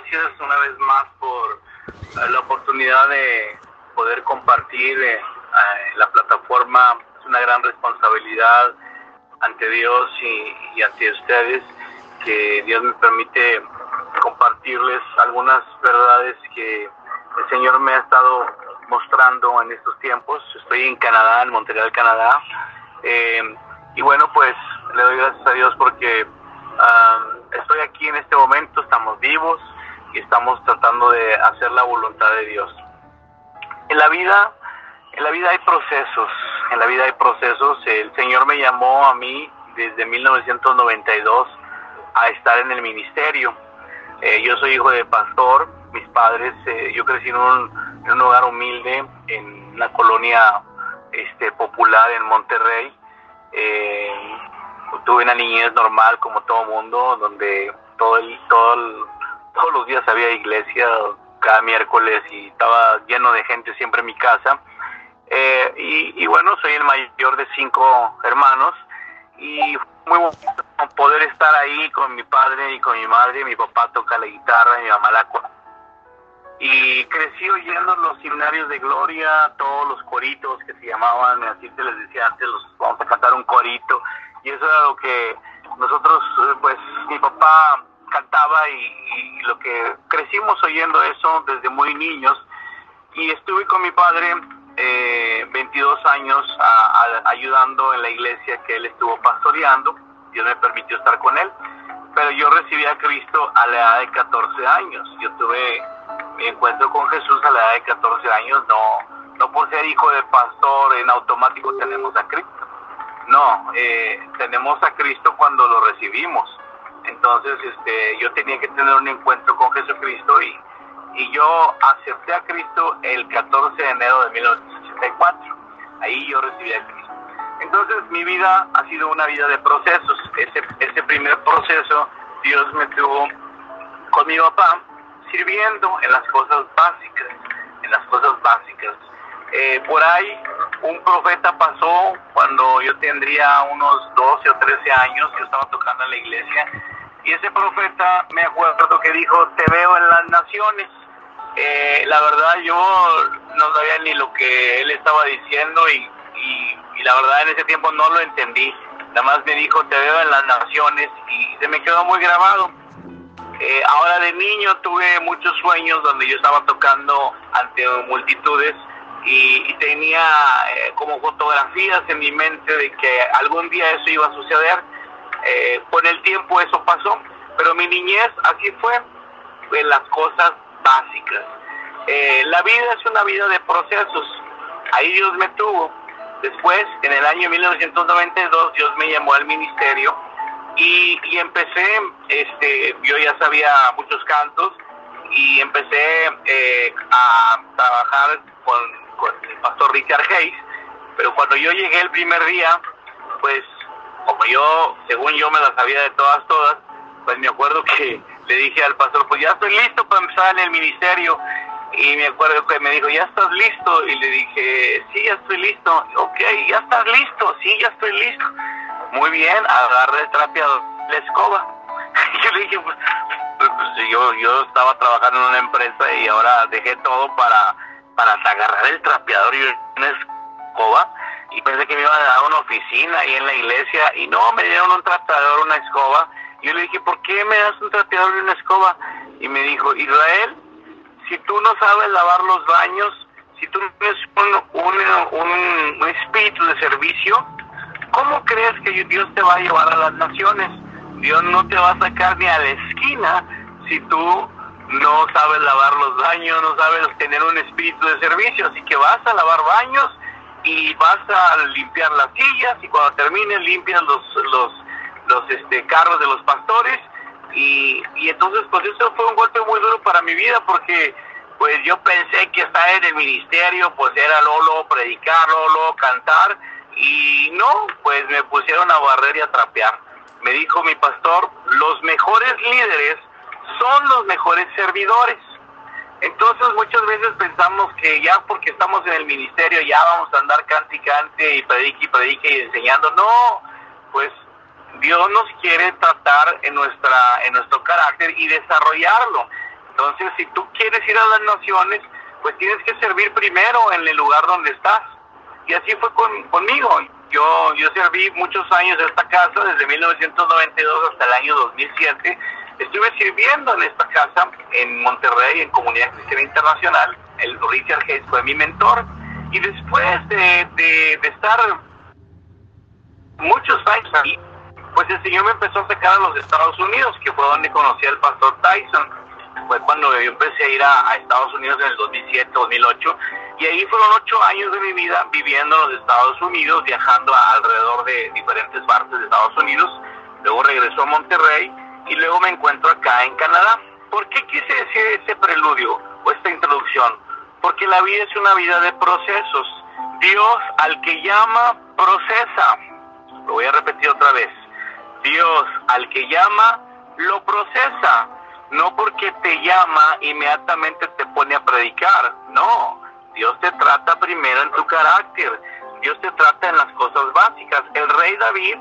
gracias una vez más por la oportunidad de poder compartir eh, la plataforma. Es una gran responsabilidad ante Dios y, ante ustedes que Dios me permite compartirles algunas verdades que el Señor me ha estado mostrando en estos tiempos. Estoy en Canadá, en Montreal, Canadá. Eh, y bueno, pues le doy gracias a Dios porque estoy aquí en este momento, estamos vivos y estamos tratando de hacer la voluntad de Dios. En la vida, en la vida hay procesos, en la vida hay procesos. El Señor me llamó a mí desde 1992 a estar en el ministerio. Eh, yo soy hijo de pastor, mis padres, eh, yo crecí en un, en un hogar humilde, en una colonia este, popular en Monterrey. Eh, tuve una niñez normal como todo mundo, donde todo el, todo todos los días había iglesia, cada miércoles y estaba lleno de gente siempre en mi casa. Eh, y, bueno, soy el mayor de cinco hermanos y muy bueno poder estar ahí con mi padre y con mi madre. Mi papá toca la guitarra, mi mamá la y crecí oyendo los seminarios de gloria, todos los coritos que se llamaban, así se les decía antes, los vamos a cantar un corito, y eso era lo que nosotros, eh, pues mi papá cantaba y, lo que crecimos oyendo eso desde muy niños, y estuve con mi padre eh, 22 años ayudando en la iglesia que él estuvo pastoreando, Dios me permitió estar con él, pero yo recibí a Cristo a la edad de 14 años, yo tuve mi encuentro con Jesús a la edad de 14 años, no, no por ser hijo de pastor en automático tenemos a Cristo. No, eh, tenemos a Cristo cuando lo recibimos. Entonces, este, yo tenía que tener un encuentro con Jesucristo y, y yo acepté a Cristo el 14 de enero de 1984. Ahí yo recibí a Cristo. Entonces, mi vida ha sido una vida de procesos. Ese, ese primer proceso, Dios me tuvo con mi papá sirviendo en las cosas básicas, en las cosas básicas. Eh, por ahí un profeta pasó cuando yo tendría unos 12 o 13 años, yo estaba tocando en la iglesia, y ese profeta me acuerdo que dijo, te veo en las naciones. Eh, la verdad yo no sabía ni lo que él estaba diciendo y, y la verdad en ese tiempo no lo entendí. Nada más me dijo, te veo en las naciones y se me quedó muy grabado. Eh, ahora de niño tuve muchos sueños donde yo estaba tocando ante multitudes y, tenía eh, como fotografías en mi mente de que algún día eso iba a suceder. Eh, con el tiempo eso pasó, pero mi niñez así fue, en las cosas básicas. la vida es una vida de procesos. Ahí Dios me tuvo. Después, en el año 1992, Dios me llamó al ministerio y, empecé, este, yo ya sabía muchos cantos y empecé eh, a trabajar con, el pastor Richard Hayes, pero cuando yo llegué el primer día, pues como yo, según yo me las sabía de todas, todas, pues me acuerdo que le dije al pastor, pues ya estoy listo para empezar en el ministerio. Y me acuerdo que me dijo, ¿ya estás listo? Y le dije, sí, ya estoy listo. Ok, ¿ya estás listo? Sí, ya estoy listo muy bien, agarré el trapeador, la escoba. yo le dije, pues, pues, pues, yo, yo estaba trabajando en una empresa y ahora dejé todo para, para agarrar el trapeador y una escoba. Y pensé que me iban a dar una oficina ahí en la iglesia y no, me dieron un trapeador, una escoba. Yo le dije, ¿por qué me das un trapeador y una escoba? Y me dijo, Israel, si tú no sabes lavar los baños, si tú no tienes un, un, un espíritu de servicio, ¿Cómo crees que Dios te va a llevar a las naciones? Dios no te va a sacar ni a la esquina si tú no sabes lavar los baños, no sabes tener un espíritu de servicio. Así que vas a lavar baños y vas a limpiar las sillas y cuando termines limpias los, los, los este, carros de los pastores. Y, y entonces pues eso fue un golpe muy duro para mi vida porque pues yo pensé que estar en el ministerio pues era luego, predicar, luego cantar y no, pues me pusieron a barrer y a trapear. Me dijo mi pastor, los mejores líderes son los mejores servidores. Entonces muchas veces pensamos que ya porque estamos en el ministerio ya vamos a andar cante y cante y predique y predique y enseñando. No, pues Dios nos quiere tratar en nuestra en nuestro carácter y desarrollarlo. Entonces, si tú quieres ir a las naciones, pues tienes que servir primero en el lugar donde estás. Y así fue con, conmigo. Yo, yo serví muchos años en esta casa, desde 1992 hasta el año 2007. Estuve sirviendo en esta casa en Monterrey, en Comunidad Cristiana Internacional. El Richard Hayes fue mi mentor. Y después de, de, de estar muchos años ahí, pues el Señor me empezó a sacar a los Estados Unidos, que fue donde conocí al pastor Tyson. Fue cuando yo empecé a ir a, Estados Unidos en el 2007, 2008, y ahí fueron ocho años de mi vida viviendo en los Estados Unidos, viajando alrededor de diferentes partes de Estados Unidos. Luego regresó a Monterrey y luego me encuentro acá en Canadá. ¿Por qué quise decir ese preludio o esta introducción? Porque la vida es una vida de procesos. Dios al que llama, procesa. Lo voy a repetir otra vez. Dios al que llama, lo procesa. No porque te llama, inmediatamente te pone a predicar. No, Dios te trata primero en tu carácter. Dios te trata en las cosas básicas. El rey David,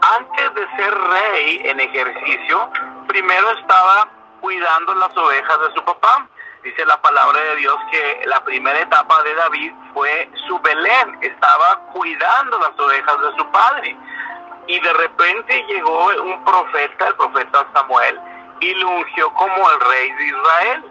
antes de ser rey en ejercicio, primero estaba cuidando las ovejas de su papá. Dice la palabra de Dios que la primera etapa de David fue su Belén, estaba cuidando las ovejas de su padre. Y de repente llegó un profeta, el profeta Samuel, y lo ungió como el rey de Israel.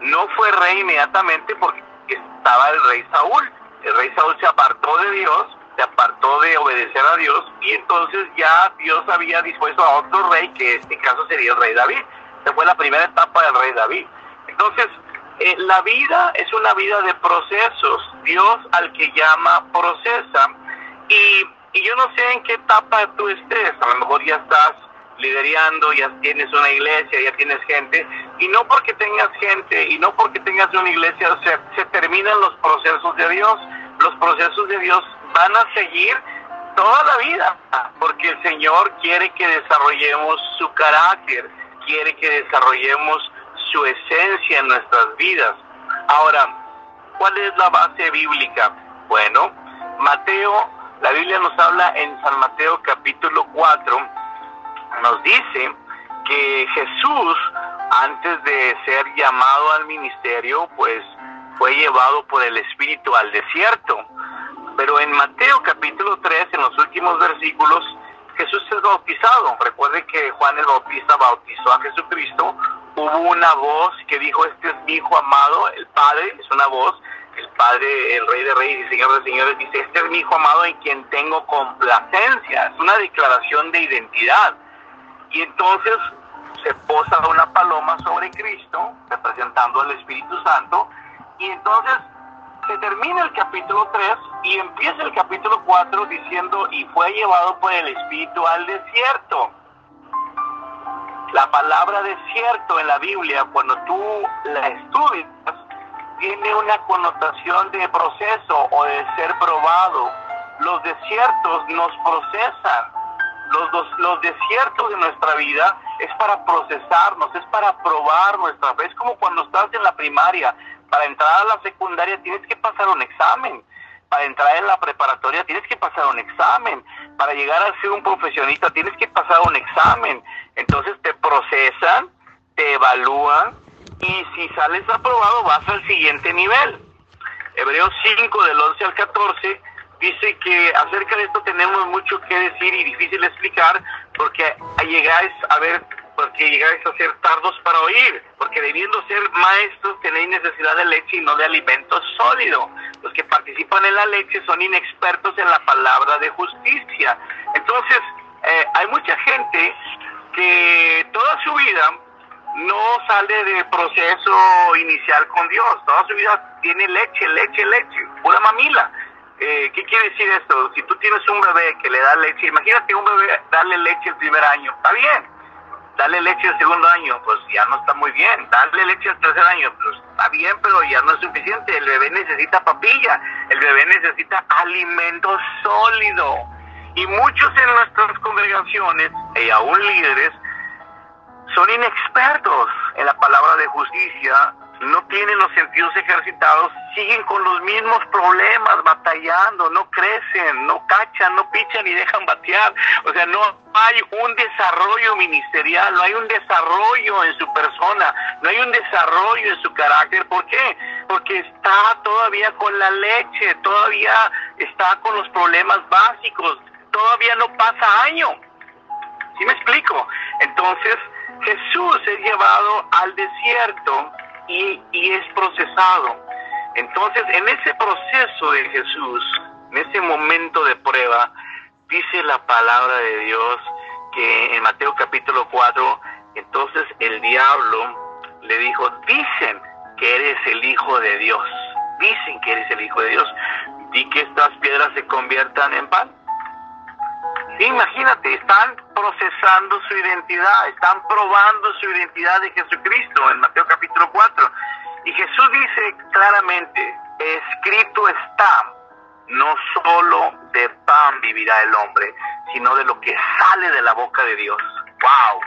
No fue rey inmediatamente porque estaba el rey Saúl. El rey Saúl se apartó de Dios, se apartó de obedecer a Dios y entonces ya Dios había dispuesto a otro rey, que en este caso sería el rey David. Esa fue la primera etapa del rey David. Entonces, eh, la vida es una vida de procesos. Dios al que llama procesa. Y y yo no sé en qué etapa tú estés, a lo mejor ya estás liderando, ya tienes una iglesia, ya tienes gente, y no porque tengas gente y no porque tengas una iglesia se, se terminan los procesos de Dios. Los procesos de Dios van a seguir toda la vida, porque el Señor quiere que desarrollemos su carácter, quiere que desarrollemos su esencia en nuestras vidas. Ahora, ¿cuál es la base bíblica? Bueno, Mateo la Biblia nos habla en San Mateo capítulo 4, nos dice que Jesús, antes de ser llamado al ministerio, pues fue llevado por el Espíritu al desierto. Pero en Mateo capítulo 3, en los últimos versículos, Jesús es bautizado. Recuerde que Juan el Bautista bautizó a Jesucristo. Hubo una voz que dijo, este es mi hijo amado, el Padre, es una voz el Padre, el Rey de Reyes y Señor de Señores, dice, este es mi Hijo amado en quien tengo complacencia. Es una declaración de identidad. Y entonces se posa una paloma sobre Cristo, representando al Espíritu Santo, y entonces termina el capítulo 3 y empieza el capítulo 4 diciendo, y fue llevado por el Espíritu al desierto. La palabra desierto en la Biblia, cuando tú la estudias, tiene una connotación de proceso o de ser probado. Los desiertos nos procesan. Los, los desiertos de nuestra vida es para procesarnos, es para probar nuestra fe. Es como cuando estás en la primaria. Para entrar a la secundaria tienes que pasar un examen. Para entrar en la preparatoria tienes que pasar un examen. Para llegar a ser un profesionista tienes que pasar un examen. Entonces te procesan, te evalúan y si sales aprobado vas al siguiente nivel. Hebreos 5 del 11 al 14 dice que acerca de esto tenemos mucho que decir y difícil explicar porque llegáis a ver porque llegáis a ser tardos para oír, porque debiendo ser maestros tenéis necesidad de leche y no de alimento sólido. Los que participan en la leche son inexpertos en la palabra de justicia. Entonces, eh, hay mucha gente que toda su vida no sale de proceso inicial con Dios. Toda su vida tiene leche, leche, leche, pura mamila. Eh, ¿Qué quiere decir esto? Si tú tienes un bebé que le da leche, imagínate un bebé darle leche el primer año, está bien. Darle leche el segundo año, pues ya no está muy bien. Darle leche el tercer año, pues está bien, pero ya no es suficiente. El bebé necesita papilla, el bebé necesita alimento sólido. Y muchos en nuestras congregaciones, y aún líderes, son inexpertos en la palabra de justicia, no tienen los sentidos ejercitados, siguen con los mismos problemas, batallando, no crecen, no cachan, no pichan y dejan batear. O sea, no hay un desarrollo ministerial, no hay un desarrollo en su persona, no hay un desarrollo en su carácter. ¿Por qué? Porque está todavía con la leche, todavía está con los problemas básicos, todavía no pasa año. ¿Sí me explico? Entonces, Jesús es llevado al desierto y, es procesado. Entonces, en ese proceso de Jesús, en ese momento de prueba, dice la palabra de Dios que en Mateo capítulo 4, entonces el diablo le dijo, dicen que eres el Hijo de Dios, dicen que eres el Hijo de Dios, di que estas piedras se conviertan en pan. Imagínate, están procesando su identidad, están probando su identidad de Jesucristo en Mateo capítulo 4. Y Jesús dice claramente, escrito está, no solo de pan vivirá el hombre, sino de lo que sale de la boca de Dios. ¡Wow!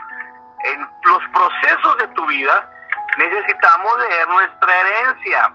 En los procesos de tu vida necesitamos leer nuestra herencia.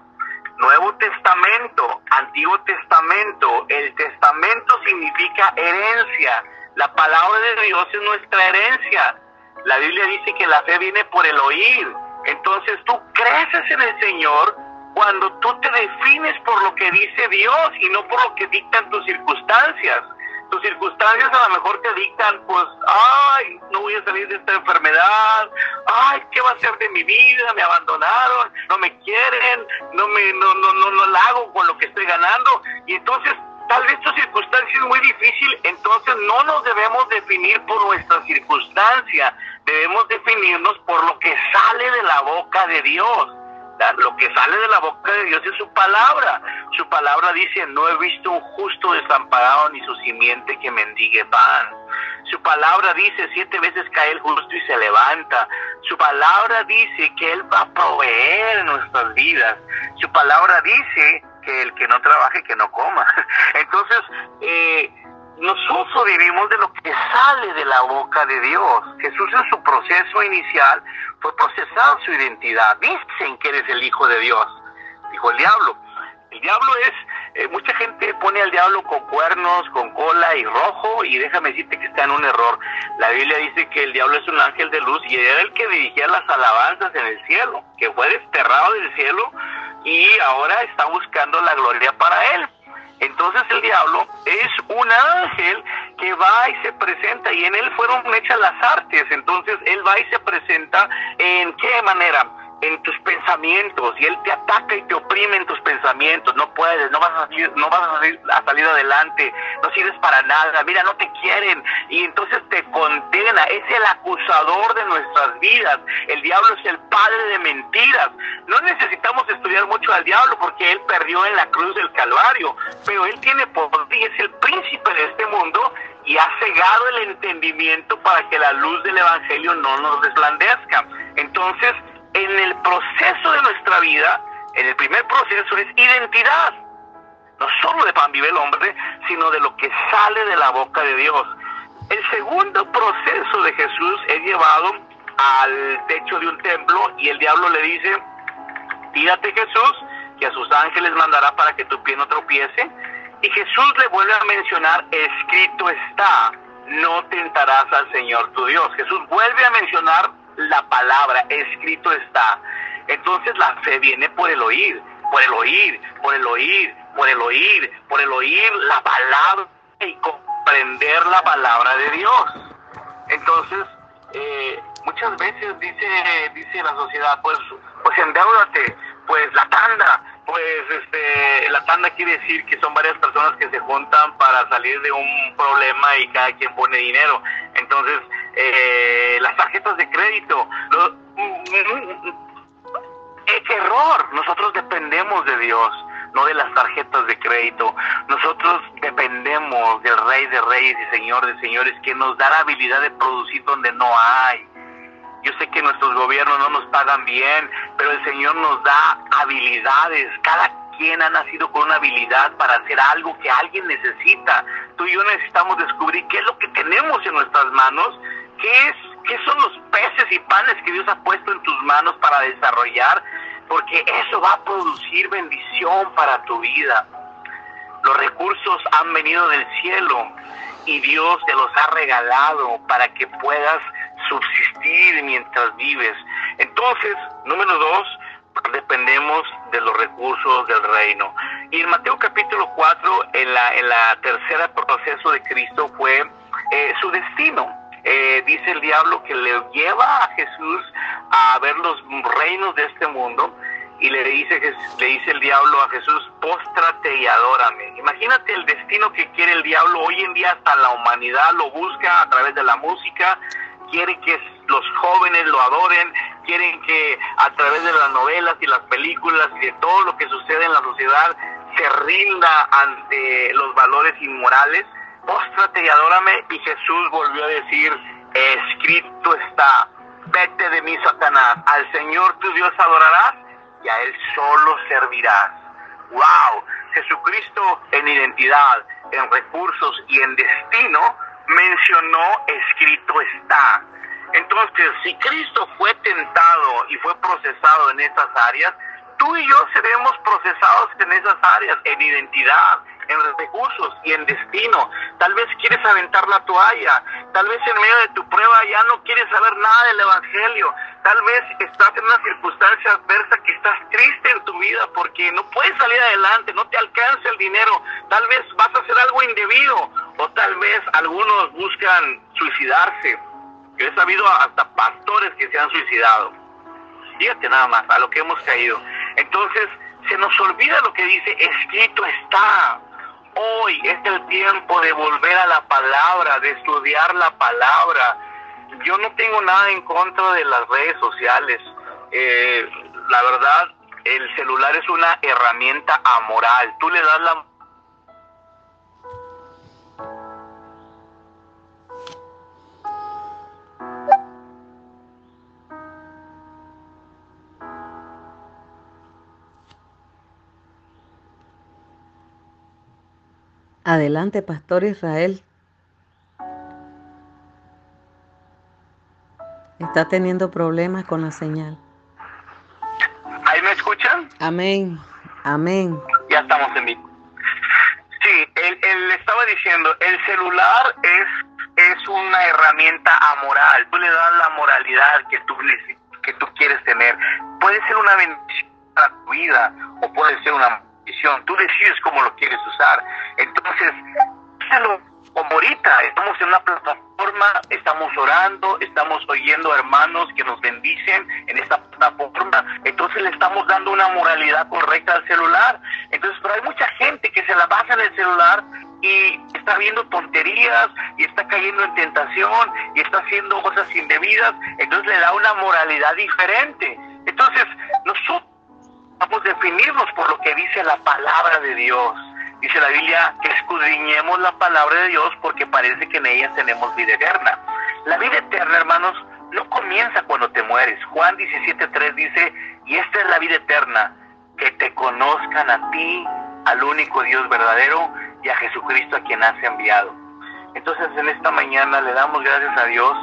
Nuevo Testamento, Antiguo Testamento. El testamento significa herencia. La palabra de Dios es nuestra herencia. La Biblia dice que la fe viene por el oír. Entonces tú creces en el Señor cuando tú te defines por lo que dice Dios y no por lo que dictan tus circunstancias. Tus circunstancias a lo mejor te dictan, pues, ay, no voy a salir de esta enfermedad, ay, ¿qué va a ser de mi vida? Me abandonaron, no me quieren, no me, no, no, no, no la hago con lo que estoy ganando. Y entonces, tal vez tu circunstancia es muy difícil, entonces no nos debemos definir por nuestra circunstancia, debemos definirnos por lo que sale de la boca de Dios lo que sale de la boca de Dios es su palabra. Su palabra dice, no he visto un justo desamparado ni su simiente que mendigue pan. Su palabra dice, siete veces cae el justo y se levanta. Su palabra dice que Él va a proveer nuestras vidas. Su palabra dice que el que no trabaje, que no coma. Entonces, eh, nosotros vivimos de lo que sale de la boca de Dios. Jesús en su proceso inicial fue procesado su identidad. Dicen que eres el Hijo de Dios, dijo el diablo. El diablo es, eh, mucha gente pone al diablo con cuernos, con cola y rojo, y déjame decirte que está en un error. La Biblia dice que el diablo es un ángel de luz y era el que dirigía las alabanzas en el cielo, que fue desterrado del cielo y ahora está buscando la gloria para él. Entonces el diablo es un ángel que va y se presenta y en él fueron hechas las artes. Entonces él va y se presenta en qué manera? En tus pensamientos y él te ataca y te oprime en tus pensamientos, no puedes, no vas a salir, no vas a salir, a salir adelante, no sirves para nada, mira, no te quieren y entonces te condena, es el acusador de nuestras vidas, el diablo es el padre de mentiras, no necesitamos estudiar mucho al diablo porque él perdió en la cruz del Calvario, pero él tiene poder y es el príncipe de este mundo y ha cegado el entendimiento para que la luz del Evangelio no nos desblandezca. Entonces, en el proceso de nuestra vida, en el primer proceso es identidad. No solo de pan vive el hombre, sino de lo que sale de la boca de Dios. El segundo proceso de Jesús es llevado al techo de un templo y el diablo le dice, tírate Jesús, que a sus ángeles mandará para que tu pie no tropiece. Y Jesús le vuelve a mencionar, escrito está, no tentarás al Señor tu Dios. Jesús vuelve a mencionar la palabra, escrito está. Entonces la fe viene por el oír, por el oír, por el oír, por el oír, por el oír la palabra y comprender la palabra de Dios. Entonces, eh, muchas veces dice, dice la sociedad, pues, pues endeudate, pues la tanda, pues este, la tanda quiere decir que son varias personas que se juntan para salir de un problema y cada quien pone dinero. Entonces, eh, las tarjetas de crédito, ¡Qué error, nosotros dependemos de Dios, no de las tarjetas de crédito. Nosotros dependemos del Rey de Reyes y Señor de Señores, que nos da la habilidad de producir donde no hay. Yo sé que nuestros gobiernos no nos pagan bien, pero el Señor nos da habilidades. Cada quien ha nacido con una habilidad para hacer algo que alguien necesita. Tú y yo necesitamos descubrir qué es lo que tenemos en nuestras manos, qué es ¿Qué son los peces y panes que Dios ha puesto en tus manos para desarrollar? Porque eso va a producir bendición para tu vida. Los recursos han venido del cielo y Dios te los ha regalado para que puedas subsistir mientras vives. Entonces, número dos, dependemos de los recursos del reino. Y en Mateo capítulo 4, en la, en la tercera proceso de Cristo fue eh, su destino. Eh, dice el diablo que le lleva a Jesús a ver los reinos de este mundo y le dice, le dice el diablo a Jesús, póstrate y adórame. Imagínate el destino que quiere el diablo. Hoy en día hasta la humanidad lo busca a través de la música, quiere que los jóvenes lo adoren, quieren que a través de las novelas y las películas y de todo lo que sucede en la sociedad se rinda ante los valores inmorales. Póstrate y adórame. Y Jesús volvió a decir, escrito está, vete de mí, Satanás, al Señor tu Dios adorarás y a Él solo servirás. ¡Wow! Jesucristo en identidad, en recursos y en destino mencionó escrito está. Entonces, si Cristo fue tentado y fue procesado en estas áreas, tú y yo seremos procesados en esas áreas, en identidad, en recursos y en destino. Tal vez quieres aventar la toalla, tal vez en medio de tu prueba ya no quieres saber nada del Evangelio, tal vez estás en una circunstancia adversa que estás triste en tu vida porque no puedes salir adelante, no te alcanza el dinero, tal vez vas a hacer algo indebido o tal vez algunos buscan suicidarse. He sabido hasta pastores que se han suicidado. Fíjate nada más a lo que hemos caído. Entonces, se nos olvida lo que dice, escrito está. Hoy es el tiempo de volver a la palabra, de estudiar la palabra. Yo no tengo nada en contra de las redes sociales. Eh, la verdad, el celular es una herramienta amoral. Tú le das la Adelante, Pastor Israel. Está teniendo problemas con la señal. ¿Ahí me escuchan? Amén, amén. Ya estamos en vivo. Sí, él, él estaba diciendo, el celular es, es una herramienta amoral. Tú le das la moralidad que tú, que tú quieres tener. Puede ser una bendición para tu vida o puede ser una Tú decides cómo lo quieres usar. Entonces, como ahorita estamos en una plataforma, estamos orando, estamos oyendo hermanos que nos bendicen en esta plataforma, entonces le estamos dando una moralidad correcta al celular. Entonces, pero hay mucha gente que se la basa en el celular y está viendo tonterías y está cayendo en tentación y está haciendo cosas indebidas, entonces le da una moralidad diferente. Entonces, nosotros A definirnos por lo que dice la palabra de Dios. Dice la Biblia que escudriñemos la palabra de Dios porque parece que en ella tenemos vida eterna. La vida eterna, hermanos, no comienza cuando te mueres. Juan 17.3 dice, y esta es la vida eterna, que te conozcan a ti, al único Dios verdadero y a Jesucristo a quien has enviado. Entonces en esta mañana le damos gracias a Dios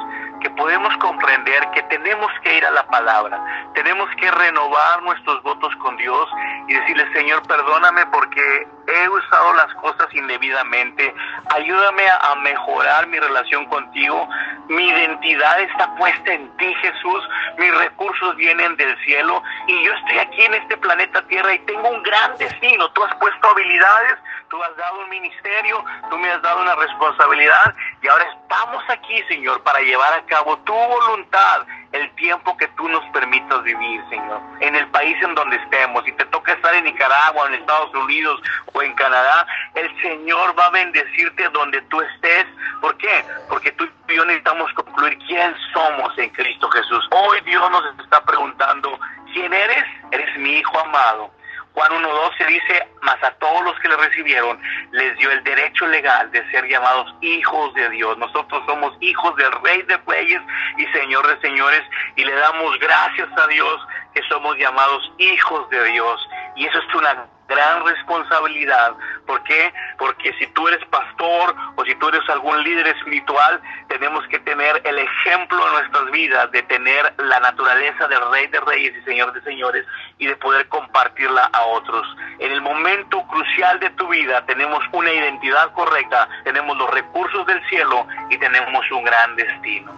podemos comprender que tenemos que ir a la palabra, tenemos que renovar nuestros votos con Dios y decirle, Señor, perdóname porque he usado las cosas indebidamente, ayúdame a, mejorar mi relación contigo, mi identidad está puesta en ti, Jesús, mis recursos vienen del cielo. Y yo estoy aquí en este planeta Tierra y tengo un gran destino, tú has puesto habilidades, tú has dado un ministerio, tú me has dado una responsabilidad. Y ahora estamos aquí, Señor, para llevar a cabo tu voluntad el tiempo que tú nos permitas vivir, Señor, en el país en donde estemos. Si te toca estar en Nicaragua, en Estados Unidos o en Canadá, el Señor va a bendecirte donde tú estés. ¿Por qué? Porque tú y yo necesitamos concluir quién somos en Cristo Jesús. Hoy Dios nos está preguntando, ¿quién eres? Eres mi Hijo amado Juan 1.12 dice, mas a todos los que le recibieron les dio el derecho legal de ser llamados hijos de Dios. Nosotros somos hijos del Rey de Reyes y Señor de Señores y le damos gracias a Dios que somos llamados hijos de Dios. Y eso es una gran responsabilidad ¿Por qué? Porque si tú eres pastor o si tú eres algún líder espiritual, tenemos que tener el ejemplo en nuestras vidas de tener la naturaleza del Rey de Reyes y Señor de Señores y de poder compartirla a otros. En el momento crucial de tu vida tenemos una identidad correcta, tenemos los recursos del cielo y tenemos un gran destino.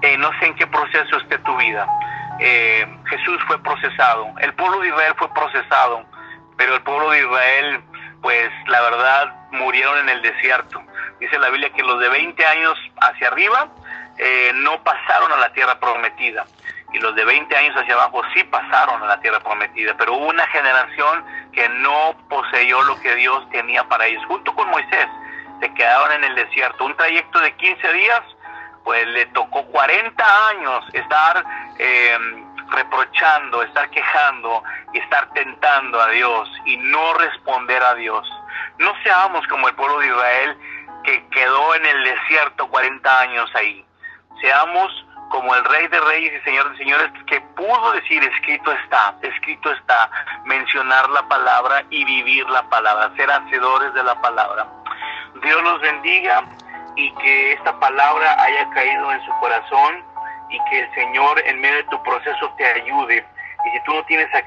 Eh, no sé en qué proceso esté tu vida. Eh, Jesús fue procesado, el pueblo de Israel fue procesado pero el pueblo de Israel, pues la verdad, murieron en el desierto. Dice la Biblia que los de 20 años hacia arriba eh, no pasaron a la tierra prometida. Y los de 20 años hacia abajo sí pasaron a la tierra prometida. Pero hubo una generación que no poseyó lo que Dios tenía para ellos. Junto con Moisés, se quedaron en el desierto. Un trayecto de 15 días, pues le tocó 40 años estar... Eh, reprochando, estar quejando y estar tentando a Dios y no responder a Dios. No seamos como el pueblo de Israel que quedó en el desierto 40 años ahí. Seamos como el rey de reyes y señor de señores que pudo decir escrito está, escrito está, mencionar la palabra y vivir la palabra, ser hacedores de la palabra. Dios los bendiga y que esta palabra haya caído en su corazón y que el Señor en medio de tu proceso te ayude. Y si tú no tienes a